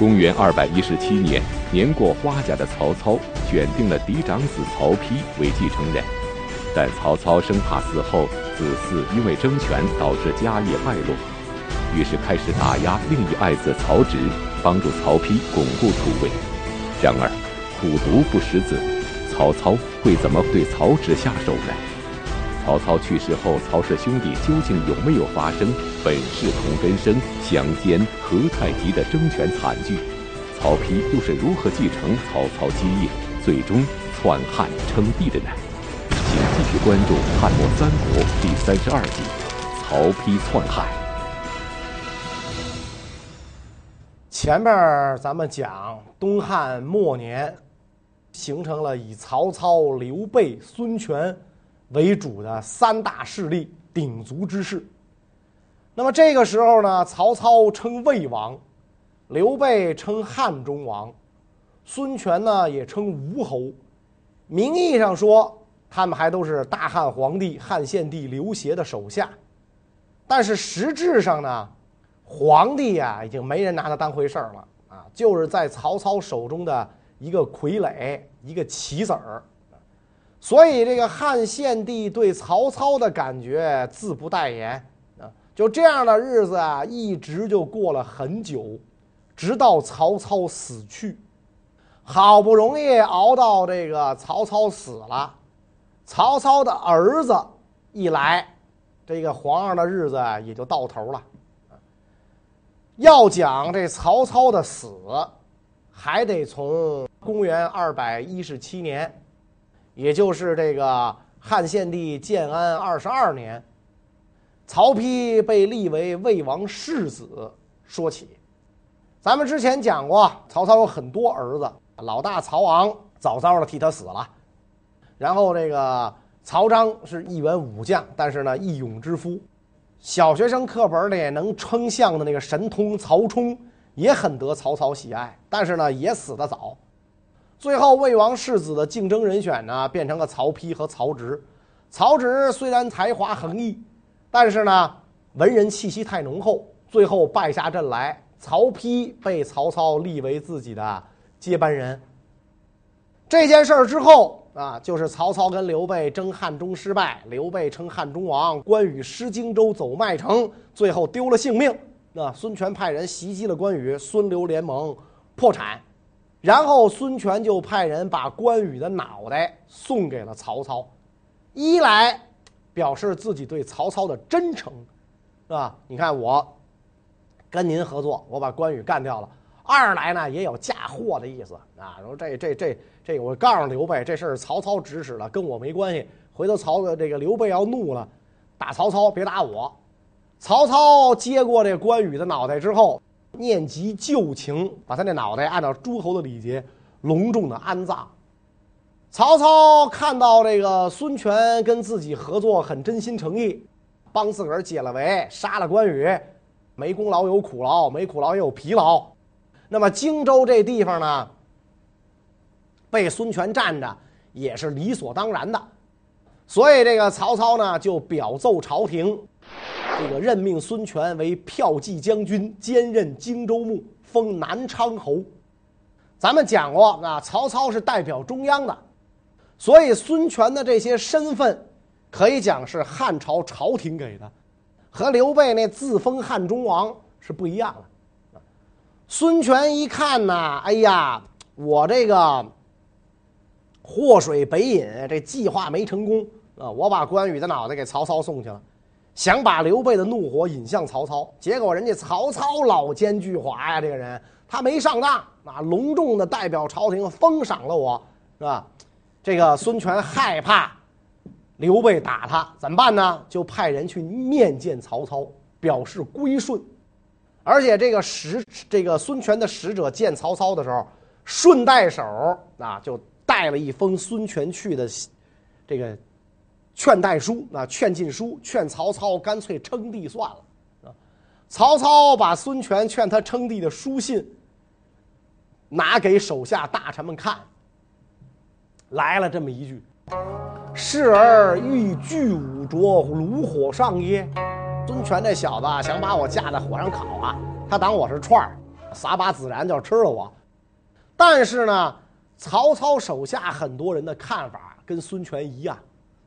公元二百一十七年，年过花甲的曹操选定了嫡长子曹丕为继承人，但曹操生怕死后子嗣因为争权导致家业败落，于是开始打压另一爱子曹植，帮助曹丕巩固土位。然而，虎毒不食子，曹操会怎么对曹植下手呢？曹操去世后，曹氏兄弟究竟有没有发生本是同根生，相煎何太急的争权惨剧？曹丕又是如何继承曹操基业，最终篡汉称帝的呢？请继续关注《汉末三国》第三十二集《曹丕篡汉》。前面咱们讲东汉末年，形成了以曹操、刘备、孙权。为主的三大势力鼎足之势。那么这个时候呢，曹操称魏王，刘备称汉中王，孙权呢也称吴侯。名义上说，他们还都是大汉皇帝汉献帝刘协的手下，但是实质上呢，皇帝呀已经没人拿他当回事儿了啊，就是在曹操手中的一个傀儡，一个棋子儿。所以，这个汉献帝对曹操的感觉自不待言。就这样的日子啊，一直就过了很久，直到曹操死去，好不容易熬到这个曹操死了，曹操的儿子一来，这个皇上的日子也就到头了。要讲这曹操的死，还得从公元二百一十七年。也就是这个汉献帝建安二十二年，曹丕被立为魏王世子说起。咱们之前讲过，曹操有很多儿子，老大曹昂早早的替他死了。然后这个曹彰是一员武将，但是呢义勇之夫。小学生课本里能称象的那个神通曹冲也很得曹操喜爱，但是呢也死得早。最后，魏王世子的竞争人选呢，变成了曹丕和曹植。曹植虽然才华横溢，但是呢，文人气息太浓厚，最后败下阵来。曹丕被曹操立为自己的接班人。这件事儿之后啊，就是曹操跟刘备争汉中失败，刘备称汉中王，关羽失荆州走麦城，最后丢了性命。那孙权派人袭击了关羽，孙刘联盟破产。然后孙权就派人把关羽的脑袋送给了曹操，一来表示自己对曹操的真诚，是吧？你看我跟您合作，我把关羽干掉了；二来呢，也有嫁祸的意思啊。说这这这这，我告诉刘备，这事儿曹操指使了，跟我没关系。回头曹这个刘备要怒了，打曹操，别打我。曹操接过这关羽的脑袋之后。念及旧情，把他那脑袋按照诸侯的礼节隆重的安葬。曹操看到这个孙权跟自己合作很真心诚意，帮自个儿解了围，杀了关羽，没功劳有苦劳，没苦劳也有疲劳。那么荆州这地方呢，被孙权占着也是理所当然的。所以这个曹操呢就表奏朝廷。这个任命孙权为骠骑将军，兼任荆州牧，封南昌侯。咱们讲过啊，曹操是代表中央的，所以孙权的这些身份可以讲是汉朝朝廷给的，和刘备那自封汉中王是不一样的。孙权一看呐，哎呀，我这个祸水北引，这计划没成功啊，我把关羽的脑袋给曹操送去了。想把刘备的怒火引向曹操，结果人家曹操老奸巨猾呀，这个人他没上当啊，隆重的代表朝廷封赏了我，是吧？这个孙权害怕刘备打他，怎么办呢？就派人去面见曹操，表示归顺。而且这个使这个孙权的使者见曹操的时候，顺带手啊就带了一封孙权去的这个。劝代书啊，劝进书，劝曹操干脆称帝算了啊。曹操把孙权劝他称帝的书信拿给手下大臣们看，来了这么一句：“是儿欲拒吾着炉火上耶？”孙权这小子想把我架在火上烤啊，他当我是串儿撒把孜然就吃了我。但是呢，曹操手下很多人的看法跟孙权一样，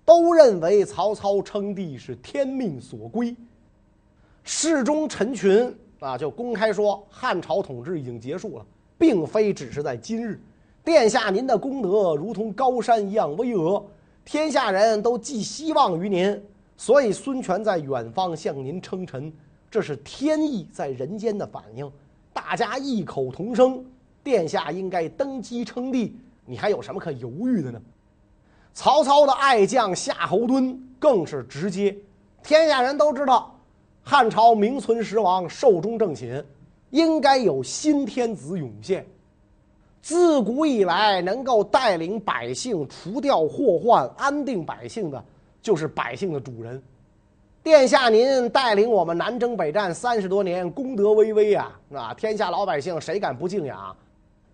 都认为曹操称帝是天命所归。侍中陈群啊，就公开说汉朝统治已经结束了，并非只是在今日。殿下您的功德如同高山一样巍峨，天下人都寄希望于您。所以孙权在远方向您称臣，这是天意在人间的反应，大家异口同声，殿下应该登基称帝，你还有什么可犹豫的呢？曹操的爱将夏侯惇更是直接，天下人都知道，汉朝名存实亡，寿终正寝，应该有新天子涌现。自古以来，能够带领百姓除掉祸患、安定百姓的。就是百姓的主人，殿下您带领我们南征北战三十多年，功德巍巍啊！啊，天下老百姓谁敢不敬仰？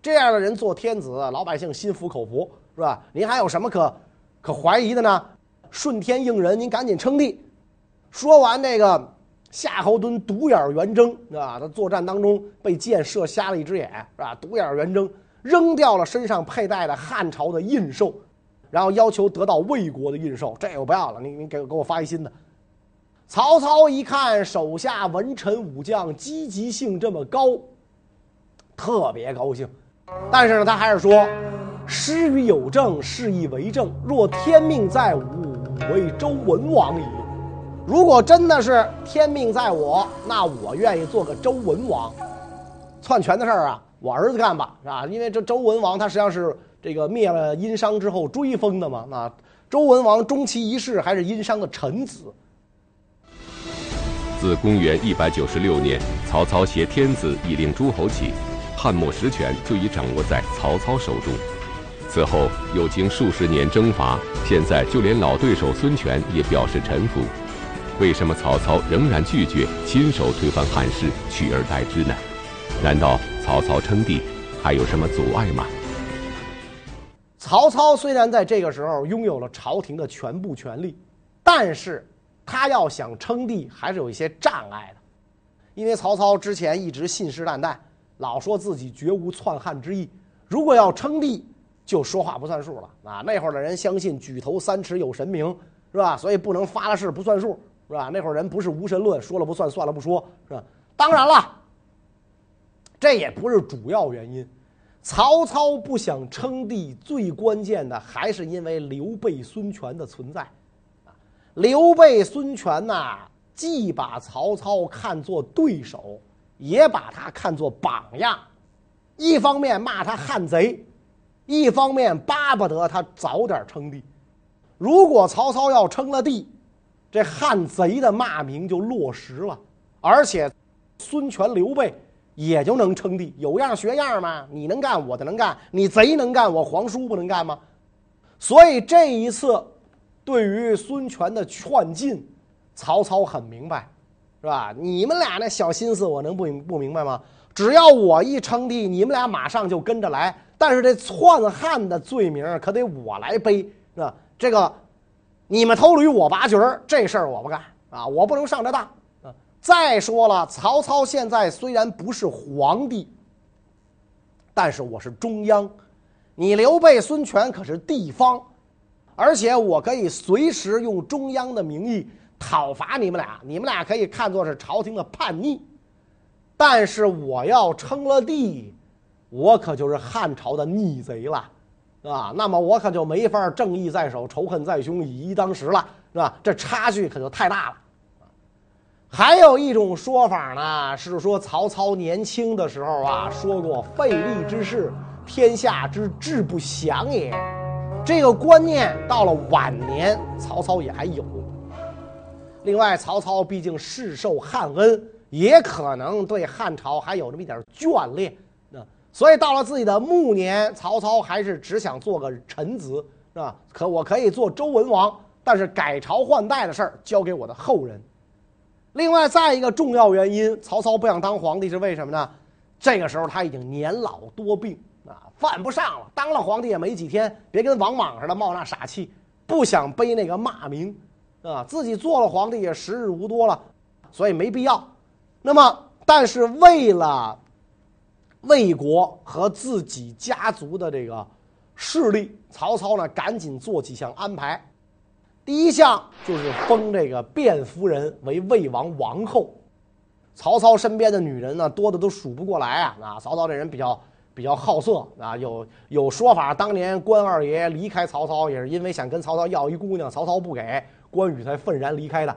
这样的人做天子，老百姓心服口服，是吧？您还有什么可可怀疑的呢？顺天应人，您赶紧称帝。说完这个，夏侯惇独眼圆睁啊，他作战当中被箭射瞎了一只眼，是吧？独眼圆睁，扔掉了身上佩戴的汉朝的印绶。然后要求得到魏国的印绶，这个我不要了，你你给给我发一新的。曹操一看手下文臣武将积极性这么高，特别高兴。但是呢，他还是说：“师与有政，是以为政。若天命在吾，吾为周文王矣。如果真的是天命在我，那我愿意做个周文王。篡权的事儿啊，我儿子干吧，是吧？因为这周文王他实际上是。”这个灭了殷商之后追封的嘛？那周文王终其一世还是殷商的臣子。自公元一百九十六年，曹操挟天子以令诸侯起，汉末实权就已掌握在曹操手中。此后又经数十年征伐，现在就连老对手孙权也表示臣服。为什么曹操仍然拒绝亲手推翻汉室，取而代之呢？难道曹操称帝还有什么阻碍吗？曹操虽然在这个时候拥有了朝廷的全部权力，但是他要想称帝还是有一些障碍的，因为曹操之前一直信誓旦旦，老说自己绝无篡汉之意，如果要称帝就说话不算数了啊！那会儿的人相信举头三尺有神明，是吧？所以不能发了誓不算数，是吧？那会儿人不是无神论，说了不算，算了不说，是吧？当然了，这也不是主要原因。曹操不想称帝，最关键的还是因为刘备、孙权的存在。刘备、孙权呐，既把曹操看作对手，也把他看作榜样。一方面骂他汉贼，一方面巴不得他早点称帝。如果曹操要称了帝，这汉贼的骂名就落实了，而且孙权、刘备。也就能称帝，有样学样嘛？你能干，我就能干；你贼能干，我皇叔不能干吗？所以这一次，对于孙权的劝进，曹操很明白，是吧？你们俩那小心思，我能不不明白吗？只要我一称帝，你们俩马上就跟着来。但是这篡汉的罪名可得我来背，是吧？这个你们偷驴，我拔角儿，这事儿我不干啊！我不能上这当。再说了，曹操现在虽然不是皇帝，但是我是中央，你刘备、孙权可是地方，而且我可以随时用中央的名义讨伐你们俩，你们俩可以看作是朝廷的叛逆。但是我要称了帝，我可就是汉朝的逆贼了，啊，那么我可就没法正义在手，仇恨在胸，以一当十了，是吧？这差距可就太大了。还有一种说法呢，是说曹操年轻的时候啊说过“废立之事，天下之志不祥也”，这个观念到了晚年，曹操也还有。另外，曹操毕竟世受汉恩，也可能对汉朝还有那么一点眷恋，所以到了自己的暮年，曹操还是只想做个臣子，是吧？可我可以做周文王，但是改朝换代的事儿交给我的后人。另外，再一个重要原因，曹操不想当皇帝是为什么呢？这个时候他已经年老多病啊，犯不上了。当了皇帝也没几天，别跟王莽似的冒那傻气，不想背那个骂名啊。自己做了皇帝也时日无多了，所以没必要。那么，但是为了魏国和自己家族的这个势力，曹操呢赶紧做几项安排。第一项就是封这个卞夫人为魏王王后。曹操身边的女人呢，多的都数不过来啊！啊，曹操这人比较比较好色啊，有有说法，当年关二爷离开曹操也是因为想跟曹操要一姑娘，曹操不给，关羽才愤然离开的。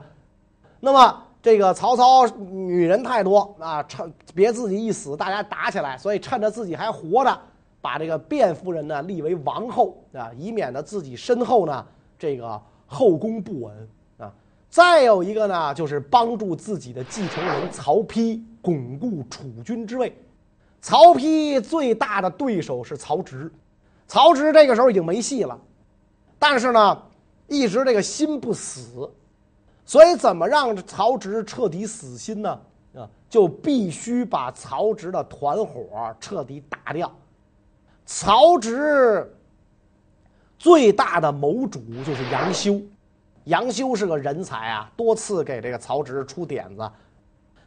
那么这个曹操女人太多啊，趁别自己一死，大家打起来，所以趁着自己还活着，把这个卞夫人呢立为王后啊，以免呢自己身后呢这个后宫不稳啊。再有一个呢，就是帮助自己的继承人曹丕巩固储君之位。曹丕最大的对手是曹植，曹植这个时候已经没戏了，但是呢，一直这个心不死，所以怎么让曹植彻底死心呢？啊，就必须把曹植的团伙彻底打掉。曹植最大的谋主就是杨修。杨修是个人才啊，多次给这个曹植出点子，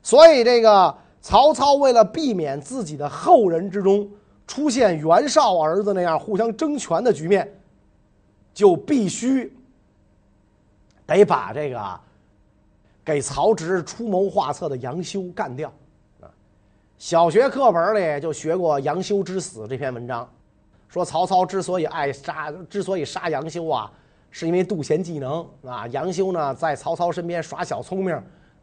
所以这个曹操为了避免自己的后人之中出现袁绍儿子那样互相争权的局面，就必须得把这个给曹植出谋划策的杨修干掉啊。小学课本里就学过《杨修之死》这篇文章，说曹操之所以爱杀，之所以杀杨修啊。是因为妒贤技能啊，杨修呢在曹操身边耍小聪明，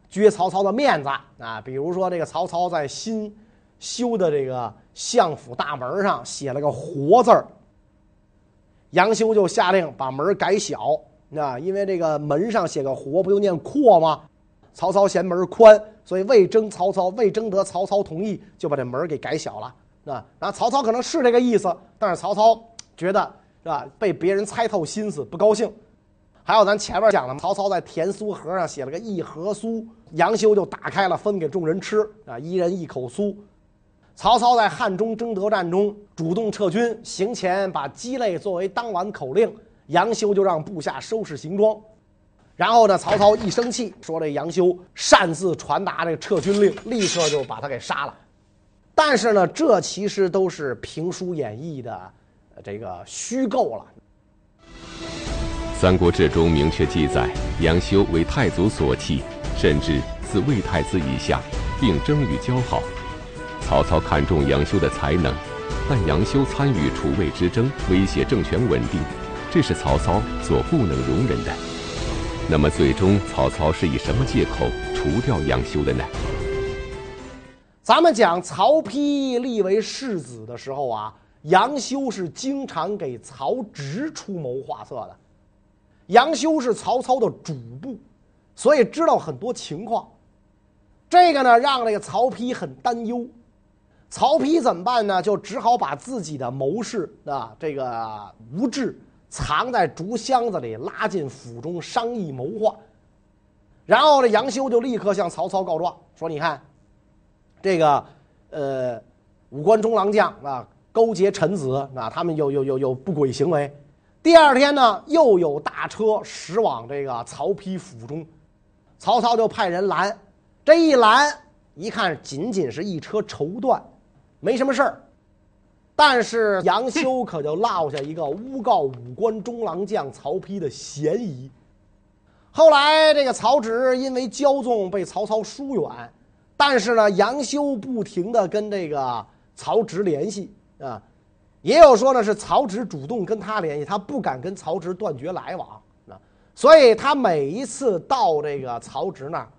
撅曹操的面子啊。比如说，这个曹操在新修的这个相府大门上写了个“活”字儿，杨修就下令把门改小啊，因为这个门上写个“活”，不就念“阔”吗？曹操嫌门宽，所以未征曹操，未征得曹操同意，就把这门给改小了啊。然后曹操可能是这个意思，但是曹操觉得。是吧？被别人猜透心思，不高兴。还有咱前面讲的，曹操在甜酥盒上写了个一盒酥，杨修就打开了分给众人吃啊，一人一口酥。曹操在汉中争夺战中主动撤军，行前把鸡肋作为当晚口令，杨修就让部下收拾行装。然后呢，曹操一生气，说这杨修擅自传达这个撤军令，立刻就把他给杀了。但是呢，这其实都是评书演义的。这个虚构了，《三国志》中明确记载，杨修为太祖所弃，甚至自魏太子以下，并征与交好。曹操看重杨修的才能，但杨修参与楚魏之争，威胁政权稳定，这是曹操所不能容忍的。那么，最终曹操是以什么借口除掉杨修的呢？咱们讲曹丕立为世子的时候啊。杨修是经常给曹植出谋划策的，杨修是曹操的主簿，所以知道很多情况。这个呢，让这个曹丕很担忧。曹丕怎么办呢？就只好把自己的谋士啊，这个吴质藏在竹箱子里，拉进府中商议谋划。然后这杨修就立刻向曹操告状说：“你看，这个呃，五官中郎将啊。”勾结臣子啊，他们有有有有不轨行为。第二天呢，又有大车驶往这个曹丕府中，曹操就派人拦。这一拦，一看仅仅是一车绸缎，没什么事儿。但是杨修可就落下一个诬告五官中郎将曹丕的嫌疑。后来这个曹植因为骄纵被曹操疏远，但是呢，杨修不停地跟这个曹植联系。啊，也有说呢，是曹植主动跟他联系，他不敢跟曹植断绝来往啊，所以他每一次到这个曹植那儿，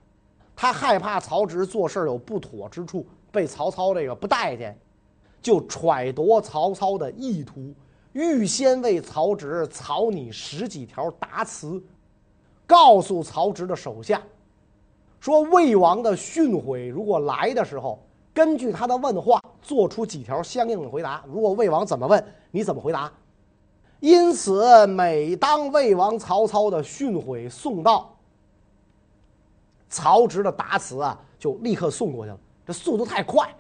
他害怕曹植做事有不妥之处，被曹操这个不待见，就揣度曹操的意图，预先为曹植草拟十几条答词，告诉曹植的手下，说魏王的训诲如果来的时候。根据他的问话，做出几条相应的回答。如果魏王怎么问，你怎么回答？因此，每当魏王曹操的训诲送到，曹植的答词啊，就立刻送过去了。这速度太快，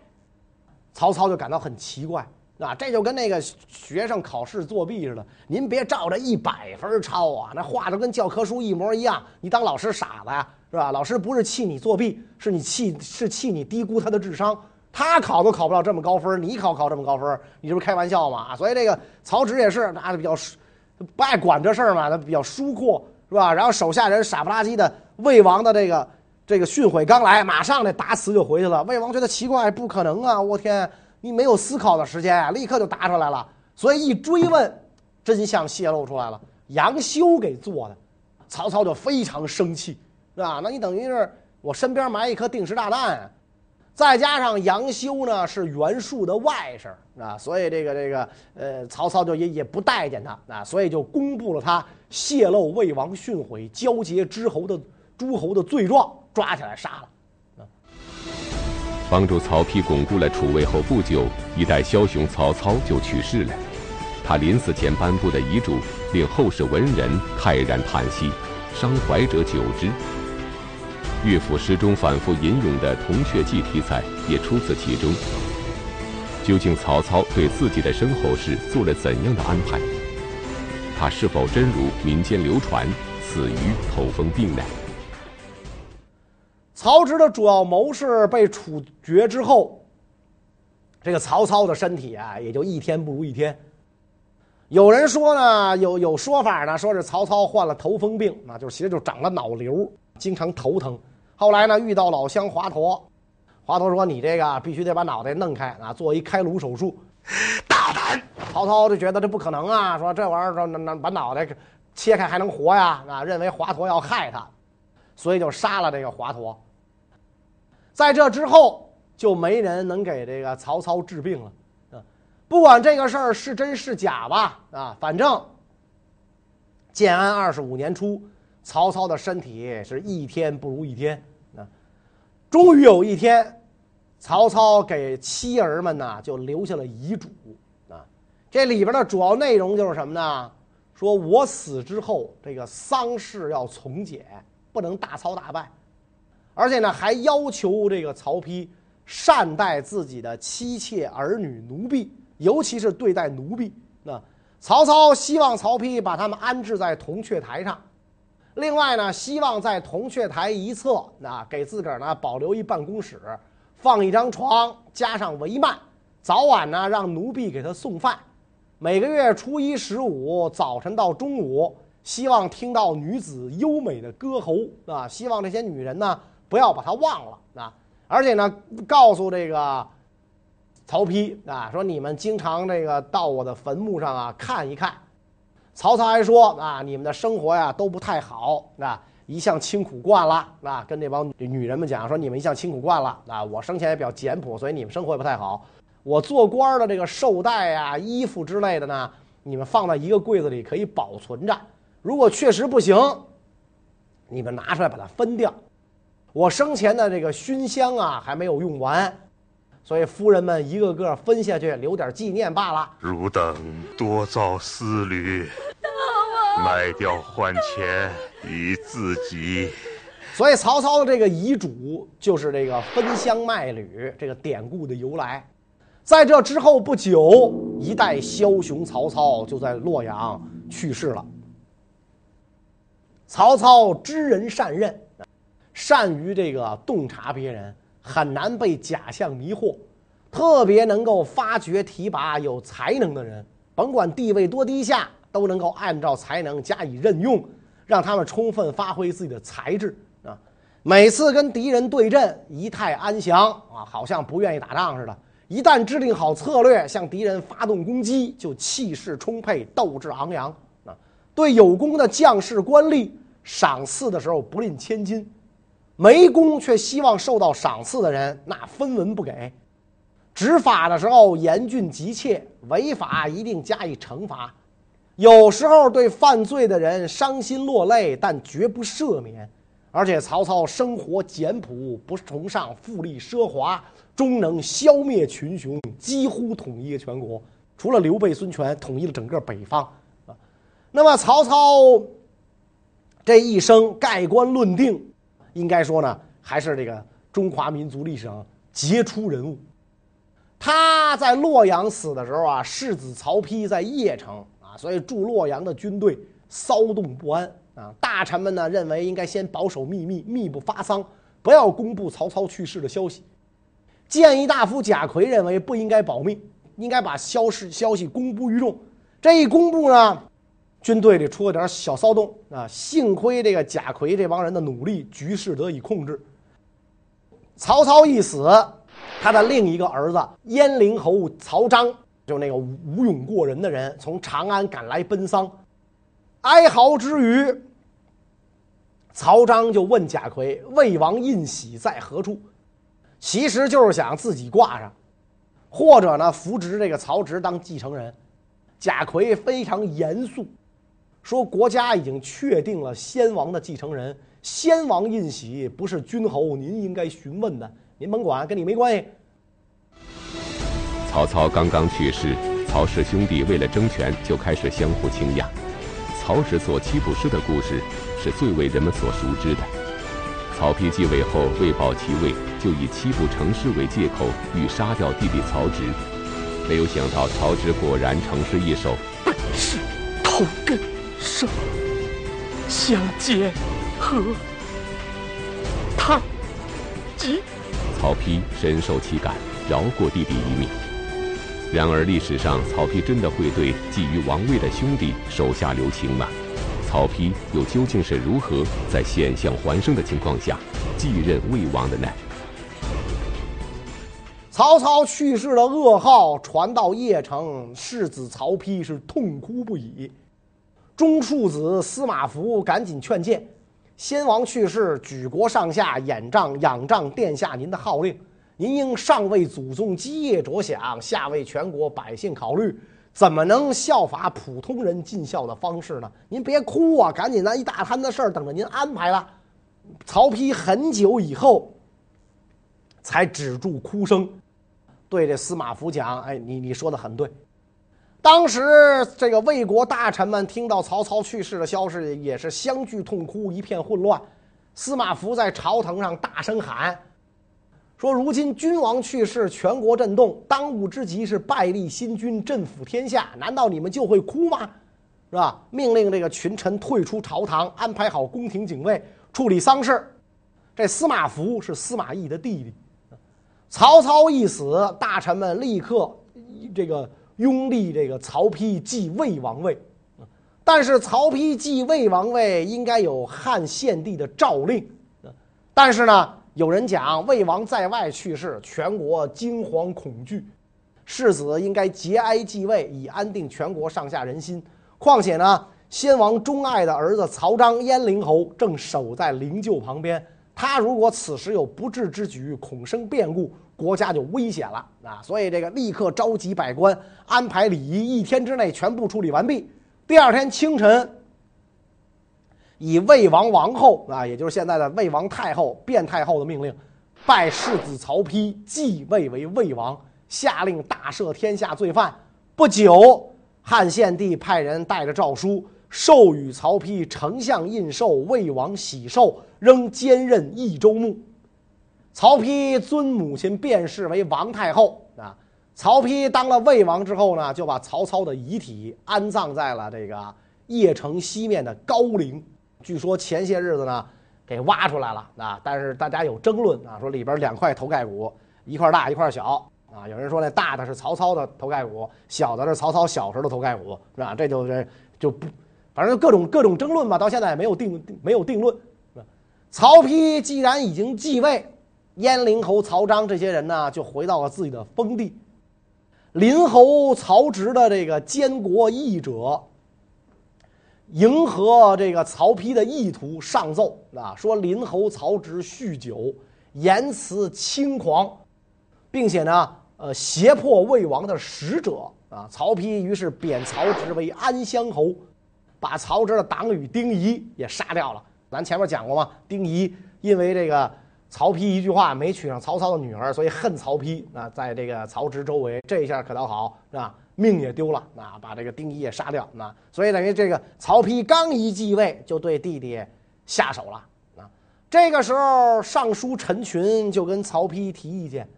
曹操就感到很奇怪。啊，这就跟那个学生考试作弊似的。您别照着一百分抄啊，那画的跟教科书一模一样。你当老师傻子呀？是吧？老师不是气你作弊，是你气是气你低估他的智商。他考都考不了这么高分，你考考这么高分，你这不是开玩笑吗？所以这个曹植也是，那比较不爱管这事儿嘛，他比较疏阔，是吧？然后手下人傻不拉几的，魏王的这个这个训诲刚来，马上这答辞就回去了。魏王觉得奇怪，不可能啊！我天，你没有思考的时间啊，立刻就答出来了。所以一追问，真相泄露出来了，杨修给做的，曹操就非常生气，是吧？那你等于是我身边埋一颗定时炸弹。再加上杨修呢是袁术的外甥啊，所以这个这个呃，曹操就也也不待见他啊，所以就公布了他泄露魏王训诲、交结诸侯的诸侯的罪状，抓起来杀了。帮助曹丕巩固了储位后不久，一代枭雄曹操就去世了。他临死前颁布的遗嘱，令后世文人慨然叹息，伤怀者久之。乐府诗中反复吟咏的铜雀记题材也出自其中。究竟曹操对自己的身后事做了怎样的安排？他是否真如民间流传死于头风病呢？曹植的主要谋士被处决之后，这个曹操的身体啊，也就一天不如一天。有人说呢，有有说法呢，说是曹操患了头风病，那就是其实就长了脑瘤，经常头疼。后来呢，遇到老乡华佗，华佗说：“你这个必须得把脑袋弄开啊，做一开颅手术。” 大胆！曹操就觉得这不可能啊，说这玩意儿说那那把脑袋切开还能活呀？啊，认为华佗要害他，所以就杀了这个华佗。在这之后，就没人能给这个曹操治病了。啊，不管这个事儿是真是假吧，啊，反正建安二十五年初。曹操的身体是一天不如一天，啊，终于有一天，曹操给妻儿们呢就留下了遗嘱，啊，这里边的主要内容就是什么呢？说我死之后，这个丧事要从简，不能大操大办，而且呢还要求这个曹丕善待自己的妻妾儿女奴婢，尤其是对待奴婢。那曹操希望曹丕把他们安置在铜雀台上。另外呢，希望在铜雀台一侧，那，给自个儿呢保留一办公室，放一张床，加上帷幔，早晚呢让奴婢给他送饭。每个月初一、十五早晨到中午，希望听到女子优美的歌喉啊，希望这些女人呢不要把他忘了啊，而且呢告诉这个曹丕啊，说你们经常这个到我的坟墓上啊看一看。曹操还说啊，你们的生活呀都不太好啊，一向清苦惯了啊，跟这帮女人们讲说，你们一向清苦惯了啊，我生前也比较简朴，所以你们生活也不太好。我做官的这个绶带啊、衣服之类的呢，你们放在一个柜子里可以保存着。如果确实不行，你们拿出来把它分掉。我生前的这个熏香啊还没有用完。所以夫人们一个个分下去，留点纪念罢了。汝等多造思虑，卖掉换钱以自己。所以曹操的这个遗嘱就是这个分香卖履这个典故的由来。在这之后不久，一代枭雄曹操就在洛阳去世了。曹操知人善任，善于这个洞察别人。很难被假象迷惑，特别能够发掘提拔有才能的人，甭管地位多低下，都能够按照才能加以任用，让他们充分发挥自己的才智啊！每次跟敌人对阵，仪态安详啊，好像不愿意打仗似的。一旦制定好策略，向敌人发动攻击，就气势充沛，斗志昂扬啊！对有功的将士官吏，赏赐的时候不吝千金。没功却希望受到赏赐的人，那分文不给；执法的时候严峻急切，违法一定加以惩罚。有时候对犯罪的人伤心落泪，但绝不赦免。而且曹操生活简朴，不崇尚富丽奢华，终能消灭群雄，几乎统一全国。除了刘备、孙权，统一了整个北方。啊，那么曹操这一生盖棺论定。应该说呢，还是这个中华民族历史上杰出人物。他在洛阳死的时候啊，世子曹丕在邺城啊，所以驻洛阳的军队骚动不安啊。大臣们呢认为应该先保守秘密，密不发丧，不要公布曹操去世的消息。谏议大夫贾逵认为不应该保密，应该把消息消息公布于众。这一公布呢，军队里出了点小骚动啊。幸亏这个贾逵这帮人的努力，局势得以控制。曹操一死，他的另一个儿子鄢陵侯曹彰，就那个武勇过人的人，从长安赶来奔丧，哀嚎之余，曹彰就问贾逵：“魏王印玺在何处？”其实就是想自己挂上，或者呢扶植这个曹植当继承人。贾逵非常严肃，说国家已经确定了先王的继承人，先王印玺不是君侯您应该询问的，您甭管，跟你没关系。曹操刚刚去世，曹氏兄弟为了争权就开始相互倾轧，曹植所七步诗的故事是最为人们所熟知的。曹丕继位后为保其位，就以七步成诗为借口，欲杀掉弟弟曹植。没有想到曹植果然成诗一首：“本是同根生，相煎何太急。”曹丕深受其感，饶过弟弟一命。然而历史上，曹丕真的会对觊觎王位的兄弟手下留情吗？曹丕又究竟是如何在险象环生的情况下继任魏王的呢？曹操去世的噩耗传到邺城，世子曹丕是痛哭不已。中庶子司马孚赶紧劝谏：先王去世，举国上下仰仗仰仗殿下您的号令，您应上为祖宗基业着想，下为全国百姓考虑。怎么能效法普通人尽孝的方式呢？您别哭啊，赶紧拿一大摊子事儿等着您安排了。曹丕很久以后才止住哭声，对这司马孚讲：“哎，你你说的很对。当时这个魏国大臣们听到曹操去世的消息，也是相聚痛哭，一片混乱。司马孚在朝堂上大声喊。”说：“如今君王去世，全国震动，当务之急是拜立新君，振抚天下。难道你们就会哭吗？是吧？命令这个群臣退出朝堂，安排好宫廷警卫，处理丧事。这司马孚是司马懿的弟弟。曹操一死，大臣们立刻 这个拥立这个曹丕继魏王位。但是曹丕继魏王位应该有汉献帝的诏令。但是呢？”有人讲，魏王在外去世，全国惊惶恐惧，世子应该节哀继位，以安定全国上下人心。况且呢，先王钟爱的儿子曹彰鄢陵侯正守在灵柩旁边，他如果此时有不智之举，恐生变故，国家就危险了啊！所以这个立刻召集百官，安排礼仪，一天之内全部处理完毕。第二天清晨。以魏王王后啊，也就是现在的魏王太后、卞太后的命令，拜世子曹丕继位为魏王，下令大赦天下罪犯。不久，汉献帝派人带着诏书，授予曹丕丞相印绶、魏王玺綬，仍兼任益州牧。曹丕尊母亲卞氏为王太后啊。曹丕当了魏王之后呢，就把曹操的遗体安葬在了这个邺城西面的高陵。据说前些日子呢，给挖出来了啊，但是大家有争论啊，说里边两块头盖骨，一块大一块小啊。有人说那大的是曹操的头盖骨，小的是曹操小时候的头盖骨，是吧？这就是就不，反正各种各种争论吧，到现在也没有定没有定论。曹丕既然已经继位，鄢陵侯曹彰这些人呢，就回到了自己的封地。临侯曹植的这个监国议者。迎合这个曹丕的意图，上奏啊，说临侯曹植酗酒，言辞轻狂，并且呢，呃，胁迫魏王的使者啊。曹丕于是贬曹植为安乡侯，把曹植的党羽丁仪也杀掉了。咱前面讲过嘛，丁仪因为这个曹丕一句话没娶上曹操的女儿，所以恨曹丕啊，在这个曹植周围，这一下可倒好，是吧？命也丢了，啊，把这个丁仪也杀掉，啊，所以等于这个曹丕刚一继位，就对弟弟下手了，啊，这个时候尚书陈群就跟曹丕提意见，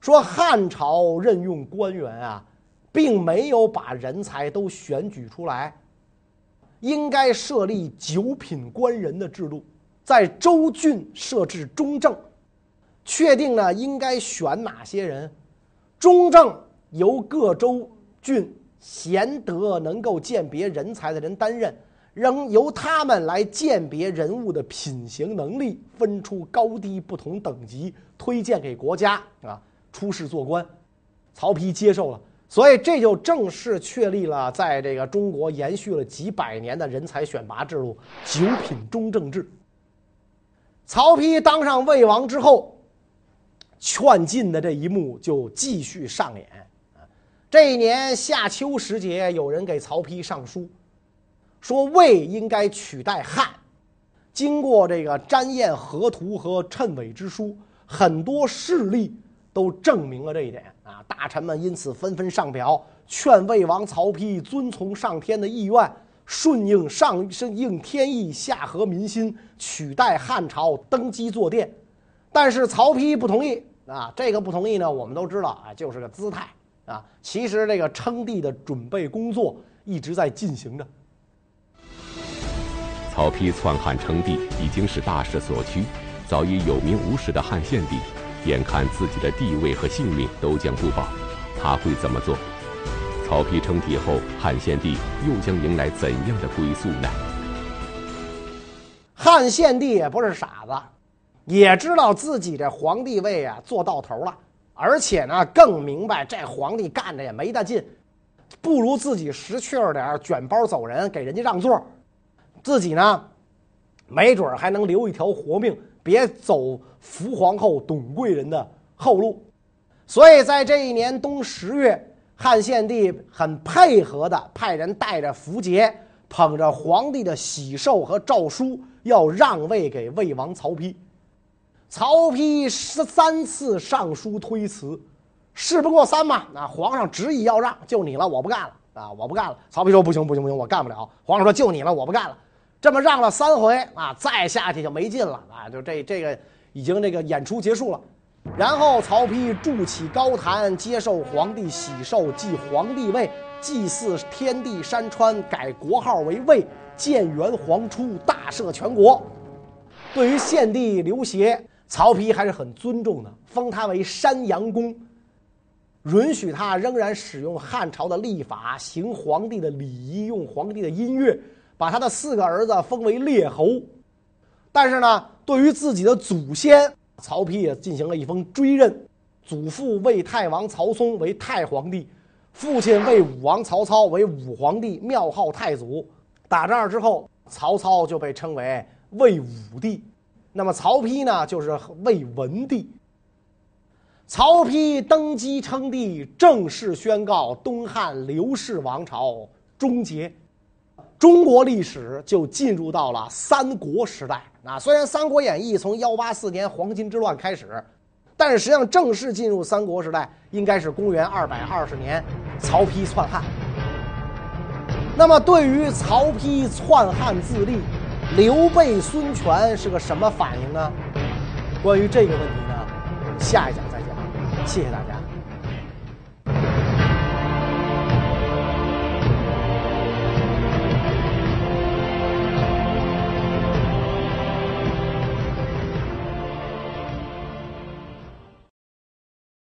说汉朝任用官员啊，并没有把人才都选举出来，应该设立九品官人的制度，在州郡设置中正，确定呢应该选哪些人，中正由各州郡贤德能够鉴别人才的人担任，仍由他们来鉴别人物的品行能力，分出高低不同等级，推荐给国家啊出仕做官。曹丕接受了，所以这就正式确立了在这个中国延续了几百年的人才选拔制度——九品中正制。曹丕当上魏王之后，劝进的这一幕就继续上演。这一年夏秋时节，有人给曹丕上书，说魏应该取代汉。经过这个瞻彦河图和谶纬之书，很多事例都证明了这一点啊！大臣们因此纷纷上表，劝魏王曹丕遵从上天的意愿。顺应上顺应天意，下合民心，取代汉朝登基坐殿。但是曹丕不同意啊！这个不同意呢，我们都知道啊，就是个姿态啊。其实这个称帝的准备工作一直在进行着。曹丕篡汉称帝已经是大势所趋，早已有名无实的汉献帝，眼看自己的地位和性命都将不保，他会怎么做？曹丕称帝后，汉献帝又将迎来怎样的归宿呢？汉献帝也不是傻子，也知道自己这皇帝位啊做到头了，而且呢更明白这皇帝干着也没大劲，不如自己识趣儿点卷包走人，给人家让座，自己呢没准还能留一条活命，别走伏皇后董贵人的后路。所以在这一年冬十月。汉献帝很配合地派人带着符节，捧着皇帝的喜寿和诏书，要让位给魏王曹丕。曹丕十三次上书推辞，事不过三嘛。那皇上执意要让，就你了，我不干了啊！我不干了。曹丕说：“不行，不行，不行，我干不了。”皇上说：“就你了，我不干了。”这么让了三回啊，再下去就没劲了啊！就这这个已经这个演出结束了。然后曹丕筑起高坛，接受皇帝喜寿，继皇帝位，祭祀天地山川，改国号为魏，建元皇初，大赦全国。对于献帝刘协，曹丕还是很尊重的，封他为山阳公，允许他仍然使用汉朝的历法，行皇帝的礼仪，用皇帝的音乐，把他的四个儿子封为列侯。但是呢，对于自己的祖先。曹丕也进行了一封追认，祖父魏太王曹嵩为太皇帝，父亲魏武王曹操为武皇帝，庙号太祖。打这儿之后，曹操就被称为魏武帝，那么曹丕呢，就是魏文帝。曹丕登基称帝，正式宣告东汉刘氏王朝终结。中国历史就进入到了三国时代。啊，虽然《三国演义》从幺八四年黄巾之乱开始，但是实际上正式进入三国时代应该是公元二百二十年，曹丕篡汉。那么，对于曹丕篡汉自立，刘备、孙权是个什么反应呢？关于这个问题呢，下一讲再讲。谢谢大家。